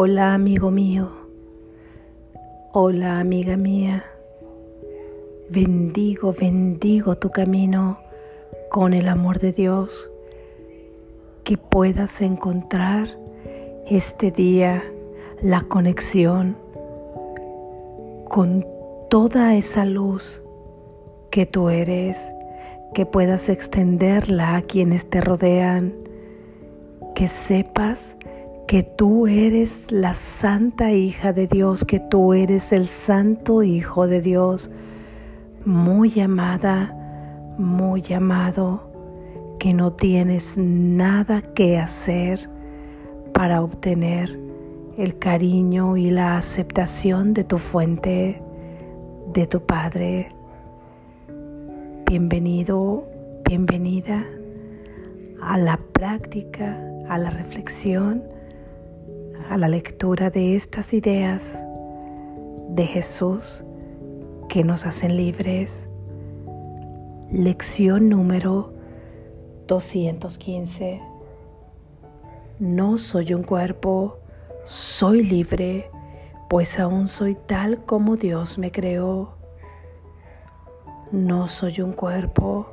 Hola amigo mío, hola amiga mía, bendigo, bendigo tu camino con el amor de Dios, que puedas encontrar este día la conexión con toda esa luz que tú eres, que puedas extenderla a quienes te rodean, que sepas que tú eres la santa hija de Dios, que tú eres el santo hijo de Dios, muy amada, muy amado, que no tienes nada que hacer para obtener el cariño y la aceptación de tu fuente, de tu Padre. Bienvenido, bienvenida a la práctica, a la reflexión a la lectura de estas ideas de Jesús que nos hacen libres. Lección número 215. No soy un cuerpo, soy libre, pues aún soy tal como Dios me creó. No soy un cuerpo,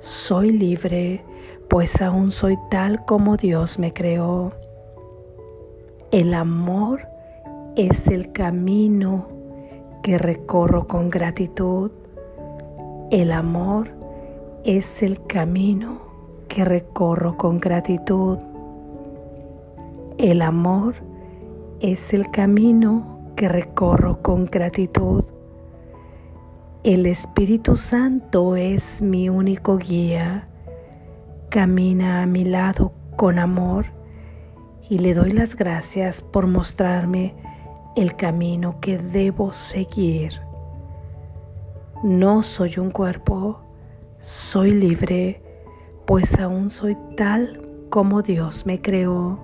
soy libre, pues aún soy tal como Dios me creó. El amor es el camino que recorro con gratitud. El amor es el camino que recorro con gratitud. El amor es el camino que recorro con gratitud. El Espíritu Santo es mi único guía. Camina a mi lado con amor y le doy las gracias por mostrarme el camino que debo seguir. No soy un cuerpo, soy libre, pues aún soy tal como Dios me creó.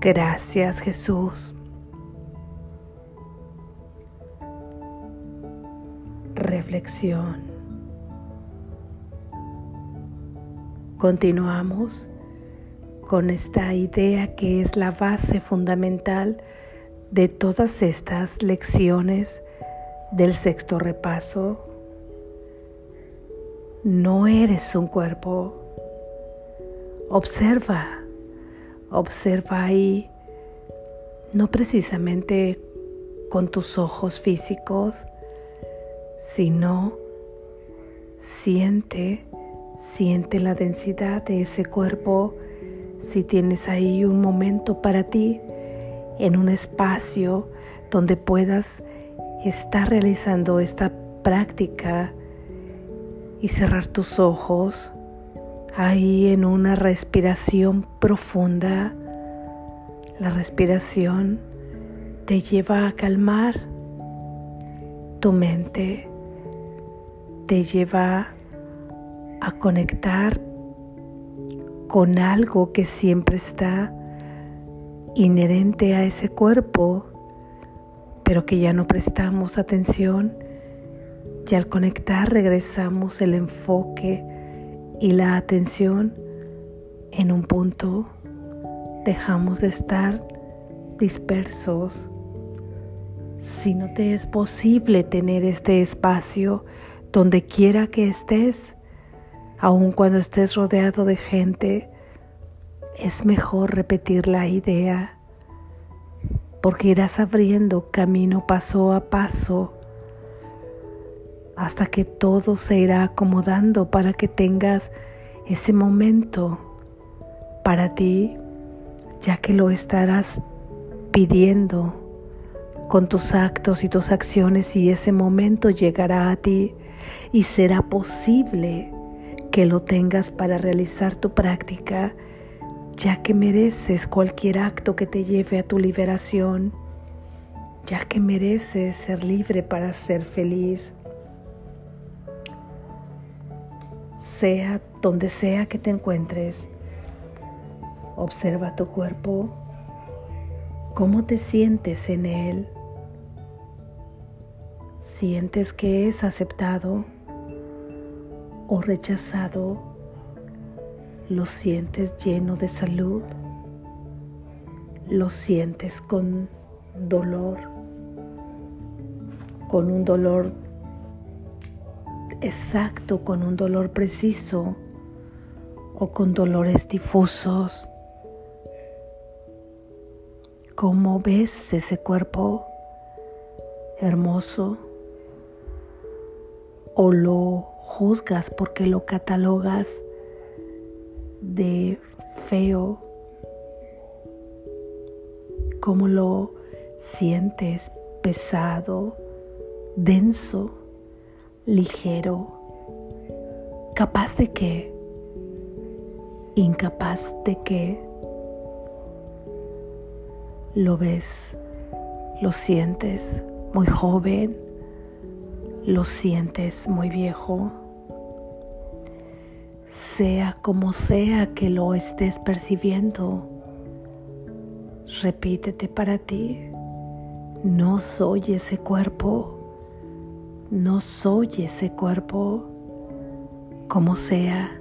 Gracias Jesús. Reflexión. Continuamos con esta idea que es la base fundamental de todas estas lecciones del sexto repaso. No eres un cuerpo. Observa, observa ahí, no precisamente con tus ojos físicos, sino siente, siente la densidad de ese cuerpo si tienes ahí un momento para ti, en un espacio donde puedas estar realizando esta práctica y cerrar tus ojos ahí en una respiración profunda. La respiración te lleva a calmar tu mente, te lleva a conectar con algo que siempre está inherente a ese cuerpo, pero que ya no prestamos atención y al conectar regresamos el enfoque y la atención en un punto, dejamos de estar dispersos. Si no te es posible tener este espacio donde quiera que estés, aun cuando estés rodeado de gente, es mejor repetir la idea porque irás abriendo camino paso a paso hasta que todo se irá acomodando para que tengas ese momento para ti, ya que lo estarás pidiendo con tus actos y tus acciones y ese momento llegará a ti y será posible que lo tengas para realizar tu práctica, ya que mereces cualquier acto que te lleve a tu liberación, ya que mereces ser libre para ser feliz. Sea donde sea que te encuentres, observa tu cuerpo, cómo te sientes en él. ¿Sientes que es aceptado? O rechazado, lo sientes lleno de salud, lo sientes con dolor, con un dolor exacto, con un dolor preciso o con dolores difusos. ¿Cómo ves ese cuerpo hermoso? ¿O lo juzgas porque lo catalogas de feo? ¿Cómo lo sientes pesado, denso, ligero? ¿Capaz de qué? ¿Incapaz de qué? lo ves, lo sientes muy joven, lo sientes muy viejo, sea como sea que lo estés percibiendo, repítete para ti, no soy ese cuerpo, no soy ese cuerpo, como sea,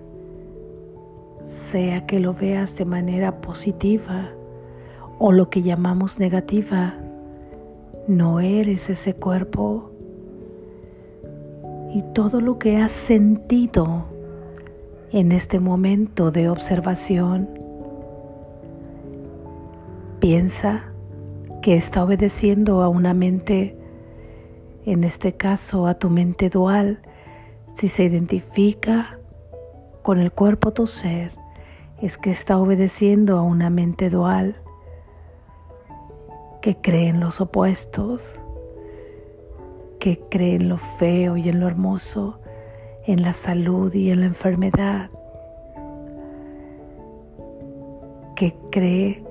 sea que lo veas de manera positiva, o lo que llamamos negativa. No eres ese cuerpo. Y todo lo que has sentido en este momento de observación, piensa que está obedeciendo a una mente, en este caso a tu mente dual, si se identifica con el cuerpo tu ser, es que está obedeciendo a una mente dual que cree en los opuestos, que cree en lo feo y en lo hermoso, en la salud y en la enfermedad, que cree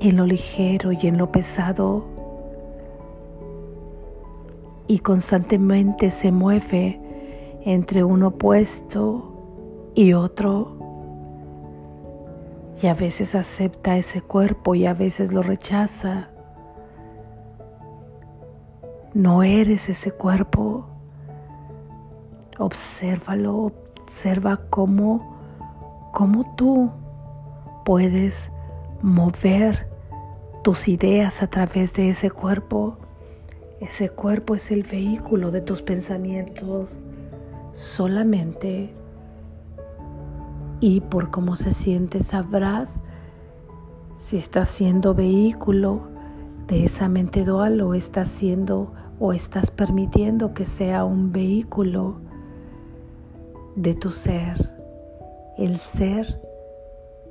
en lo ligero y en lo pesado y constantemente se mueve entre un opuesto y otro y a veces acepta ese cuerpo y a veces lo rechaza. No eres ese cuerpo. Obsérvalo, observa cómo, cómo tú puedes mover tus ideas a través de ese cuerpo. Ese cuerpo es el vehículo de tus pensamientos. Solamente y por cómo se siente sabrás si estás siendo vehículo de esa mente dual o estás siendo o estás permitiendo que sea un vehículo de tu ser, el ser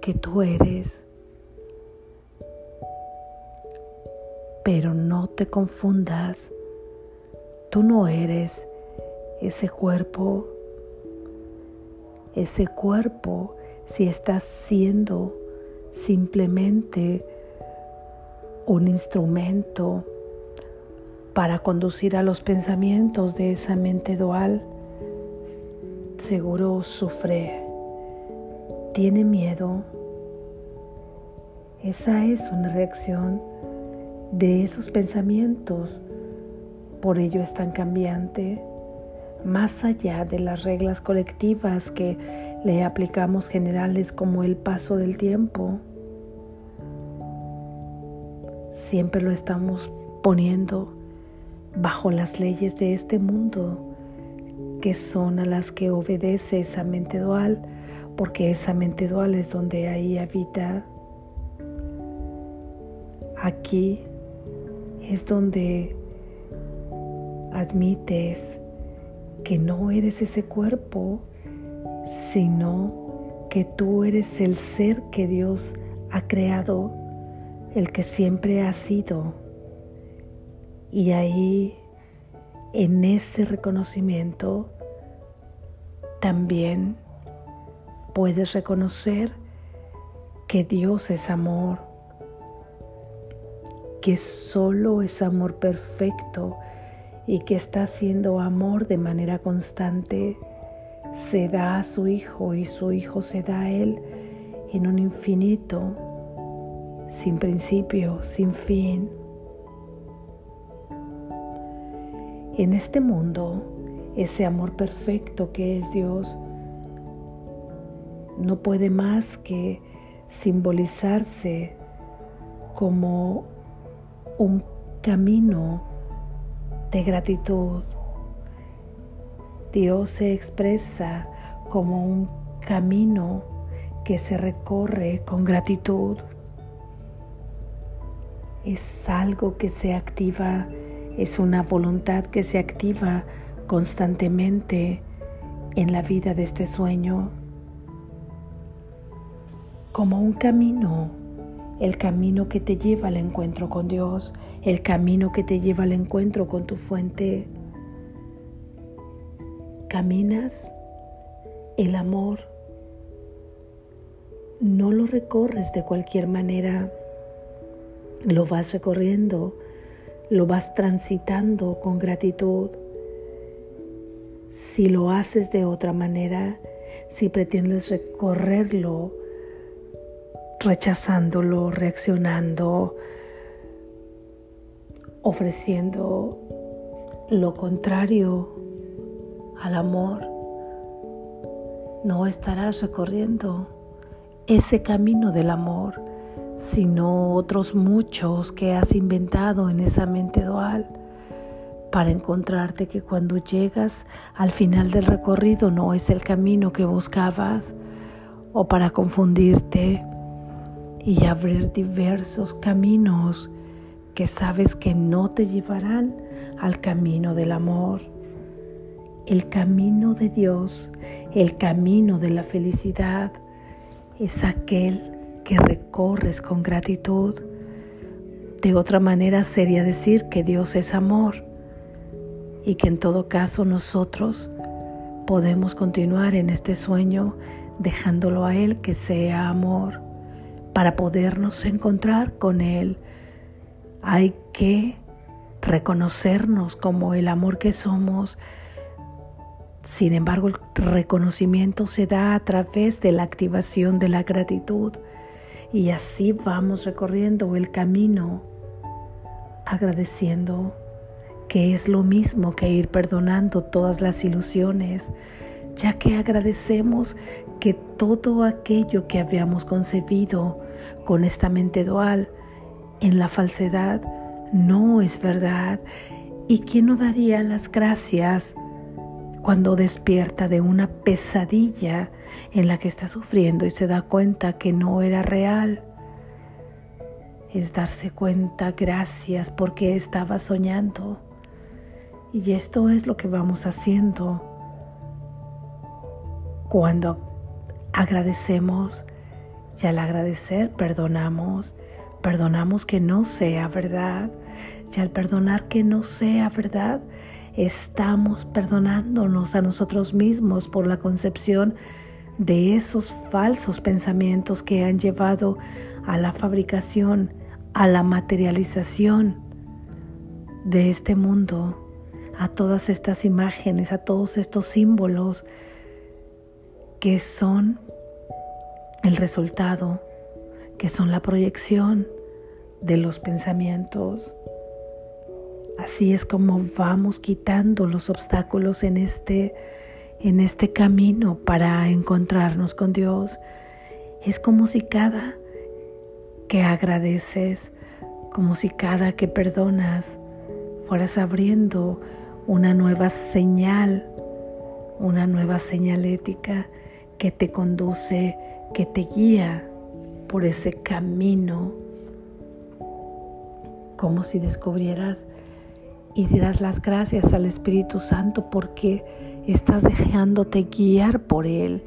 que tú eres. Pero no te confundas, tú no eres ese cuerpo, ese cuerpo si estás siendo simplemente un instrumento para conducir a los pensamientos de esa mente dual, seguro sufre, tiene miedo. Esa es una reacción de esos pensamientos, por ello es tan cambiante, más allá de las reglas colectivas que le aplicamos generales como el paso del tiempo. Siempre lo estamos poniendo bajo las leyes de este mundo, que son a las que obedece esa mente dual, porque esa mente dual es donde ahí habita. Aquí es donde admites que no eres ese cuerpo, sino que tú eres el ser que Dios ha creado, el que siempre ha sido. Y ahí, en ese reconocimiento, también puedes reconocer que Dios es amor, que solo es amor perfecto y que está haciendo amor de manera constante se da a su Hijo y su Hijo se da a Él en un infinito, sin principio, sin fin. En este mundo, ese amor perfecto que es Dios no puede más que simbolizarse como un camino de gratitud. Dios se expresa como un camino que se recorre con gratitud. Es algo que se activa, es una voluntad que se activa constantemente en la vida de este sueño como un camino, el camino que te lleva al encuentro con Dios, el camino que te lleva al encuentro con tu fuente. Caminas el amor, no lo recorres de cualquier manera, lo vas recorriendo, lo vas transitando con gratitud. Si lo haces de otra manera, si pretendes recorrerlo rechazándolo, reaccionando, ofreciendo lo contrario al amor, no estarás recorriendo ese camino del amor, sino otros muchos que has inventado en esa mente dual para encontrarte que cuando llegas al final del recorrido no es el camino que buscabas o para confundirte y abrir diversos caminos que sabes que no te llevarán al camino del amor. El camino de Dios, el camino de la felicidad, es aquel que recorres con gratitud. De otra manera sería decir que Dios es amor y que en todo caso nosotros podemos continuar en este sueño dejándolo a Él que sea amor para podernos encontrar con Él. Hay que reconocernos como el amor que somos. Sin embargo, el reconocimiento se da a través de la activación de la gratitud y así vamos recorriendo el camino agradeciendo que es lo mismo que ir perdonando todas las ilusiones, ya que agradecemos que todo aquello que habíamos concebido con esta mente dual en la falsedad no es verdad. ¿Y quién no daría las gracias cuando despierta de una pesadilla en la que está sufriendo y se da cuenta que no era real? Es darse cuenta, gracias, porque estaba soñando. Y esto es lo que vamos haciendo cuando agradecemos y al agradecer perdonamos, perdonamos que no sea verdad. Y al perdonar que no sea verdad, estamos perdonándonos a nosotros mismos por la concepción de esos falsos pensamientos que han llevado a la fabricación, a la materialización de este mundo, a todas estas imágenes, a todos estos símbolos que son el resultado, que son la proyección de los pensamientos. Así es como vamos quitando los obstáculos en este en este camino para encontrarnos con Dios. Es como si cada que agradeces, como si cada que perdonas, fueras abriendo una nueva señal, una nueva señalética que te conduce que te guía por ese camino, como si descubrieras y dieras las gracias al Espíritu Santo porque estás dejándote guiar por Él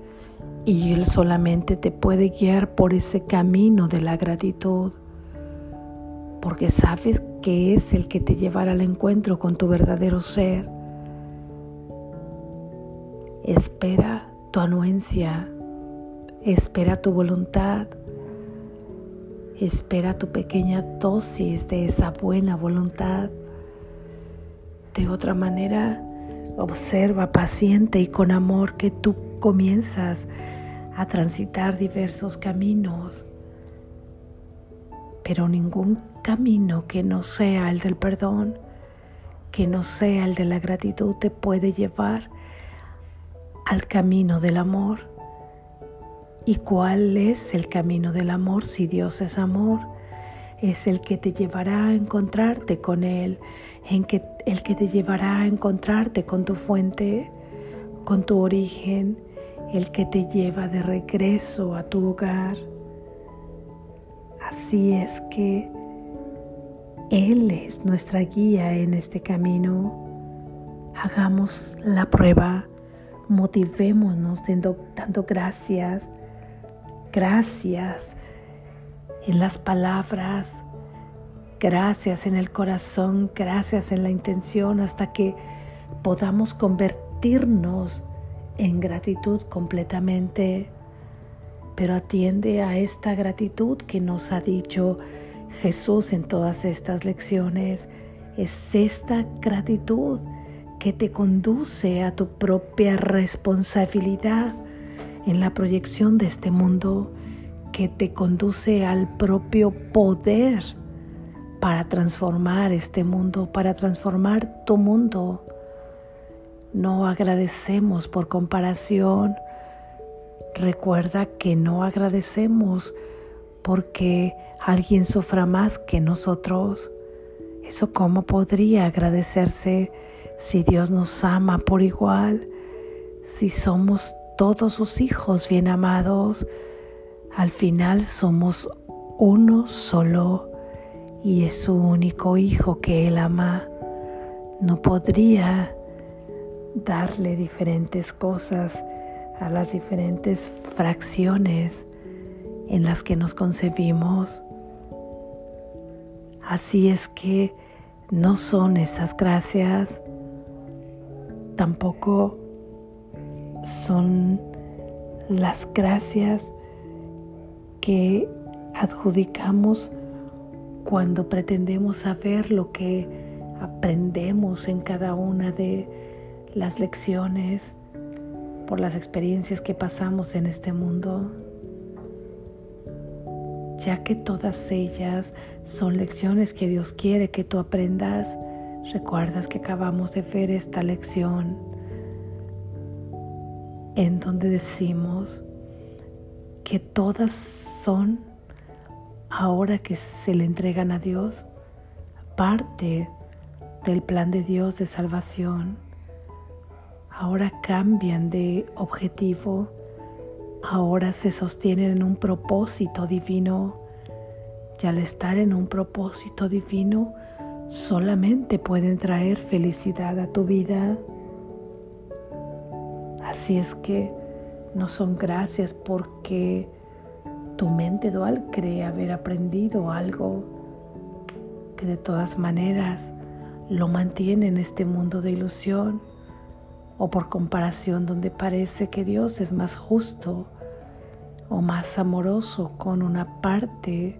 y Él solamente te puede guiar por ese camino de la gratitud, porque sabes que es el que te llevará al encuentro con tu verdadero ser. Espera tu anuencia Espera tu voluntad. Espera tu pequeña dosis de esa buena voluntad. De otra manera, observa paciente y con amor que tú comienzas a transitar diversos caminos, pero ningún camino que no sea el del perdón, que no sea el de la gratitud, te puede llevar al camino del amor. ¿Y cuál es el camino del amor si Dios es amor? es el que te llevará a encontrarte con Él, en el que te llevará a encontrarte con tu fuente, con tu origen, el que te lleva de regreso a tu hogar. Así es que Él es nuestra guía en este camino. Hagamos la prueba, motivémonos dando gracias, gracias en las palabras, gracias en el corazón, gracias en la intención, hasta que podamos convertirnos en gratitud completamente. Pero atiende a esta gratitud que nos ha dicho Jesús en todas estas lecciones. Es esta gratitud que te conduce a tu propia responsabilidad en la proyección de este mundo que te conduce al propio poder para transformar este mundo, para transformar tu mundo. No agradecemos por comparación. Recuerda que no agradecemos porque alguien sufra más que nosotros. ¿Eso cómo podría agradecerse si Dios nos ama por igual? Si somos todos sus hijos bien amados, al final somos uno solo y es su único hijo que él ama. No podría darle diferentes cosas a las diferentes fracciones en las que nos concebimos. Así es que no son esas gracias, tampoco son las gracias que adjudicamos cuando pretendemos saber lo que aprendemos en cada una de las lecciones por las experiencias que pasamos en este mundo, ya que todas ellas son lecciones que Dios quiere que tú aprendas. Recuerdas que acabamos de ver esta lección en donde decimos que todas son, ahora que se le entregan a Dios, parte del plan de Dios de salvación. Ahora cambian de objetivo, ahora se sostienen en un propósito divino y al estar en un propósito divino solamente pueden traer felicidad a tu vida. Así es que no son gracias porque tu mente dual cree haber aprendido algo que de todas maneras lo mantiene en este mundo de ilusión o por comparación donde parece que Dios es más justo o más amoroso con una parte,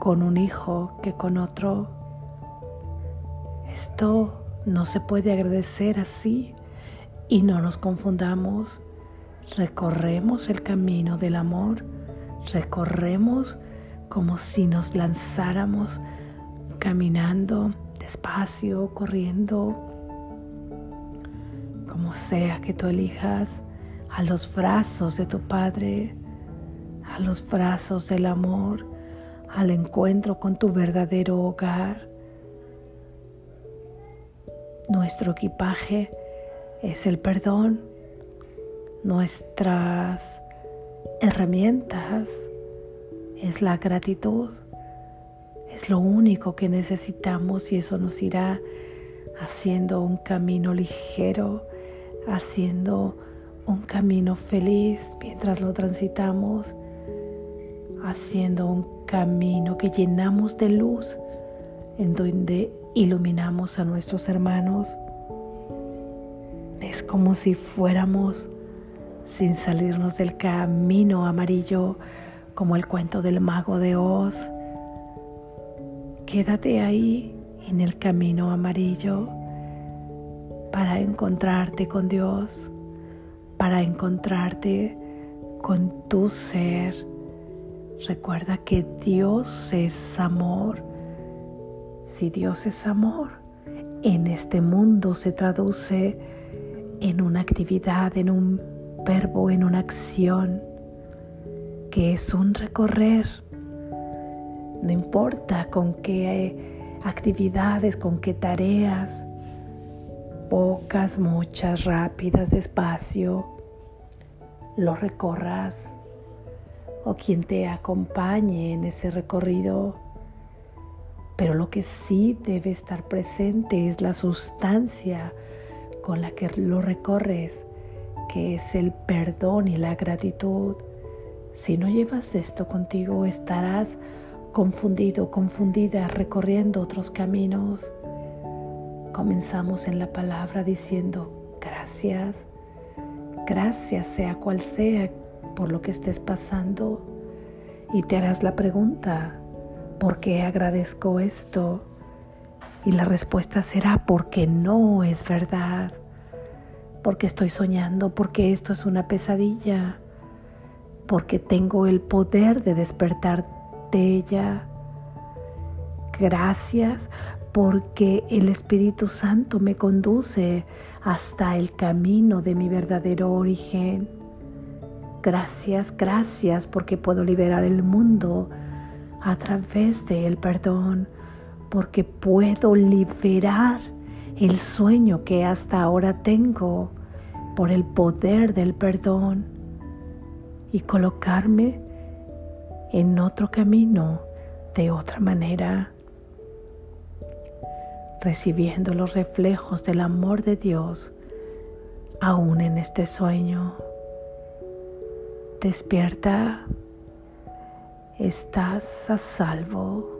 con un hijo que con otro. Esto no se puede agradecer así y no nos confundamos recorremos el camino del amor, recorremos como si nos lanzáramos caminando despacio, corriendo, como sea que tú elijas, a los brazos de tu Padre, a los brazos del amor, al encuentro con tu verdadero hogar. Nuestro equipaje es el perdón nuestras herramientas es la gratitud. Es lo único que necesitamos y eso nos irá haciendo un camino ligero, haciendo un camino feliz mientras lo transitamos, haciendo un camino que llenamos de luz en donde iluminamos a nuestros hermanos. Es como si fuéramos sin salirnos del camino amarillo como el cuento del mago de Oz. Quédate ahí en el camino amarillo para encontrarte con Dios, para encontrarte con tu ser. Recuerda que Dios es amor. Si Dios es amor, en este mundo se traduce en una actividad, en un verbo en una acción que es un recorrer. No importa con qué actividades, con qué tareas, pocas, muchas, rápidas, despacio, lo recorras. O quien te acompañe en ese recorrido. Pero lo que sí debe estar presente es la sustancia con la que lo recorres, que es el perdón y la gratitud. Si no llevas esto contigo, estarás confundido, confundida, recorriendo otros caminos. Comenzamos en la palabra diciendo gracias, gracias sea cual sea por lo que estés pasando. Y te harás la pregunta, ¿por qué agradezco esto? Y la respuesta será porque no es verdad, porque estoy soñando, porque esto es una pesadilla, porque tengo el poder de despertar de ella. Gracias porque el Espíritu Santo me conduce hasta el camino de mi verdadero origen. Gracias, gracias porque puedo liberar el mundo a través del perdón porque puedo liberar el sueño que hasta ahora tengo por el poder del perdón y colocarme en otro camino de otra manera, recibiendo los reflejos del amor de Dios aún en este sueño. Despierta, estás a salvo.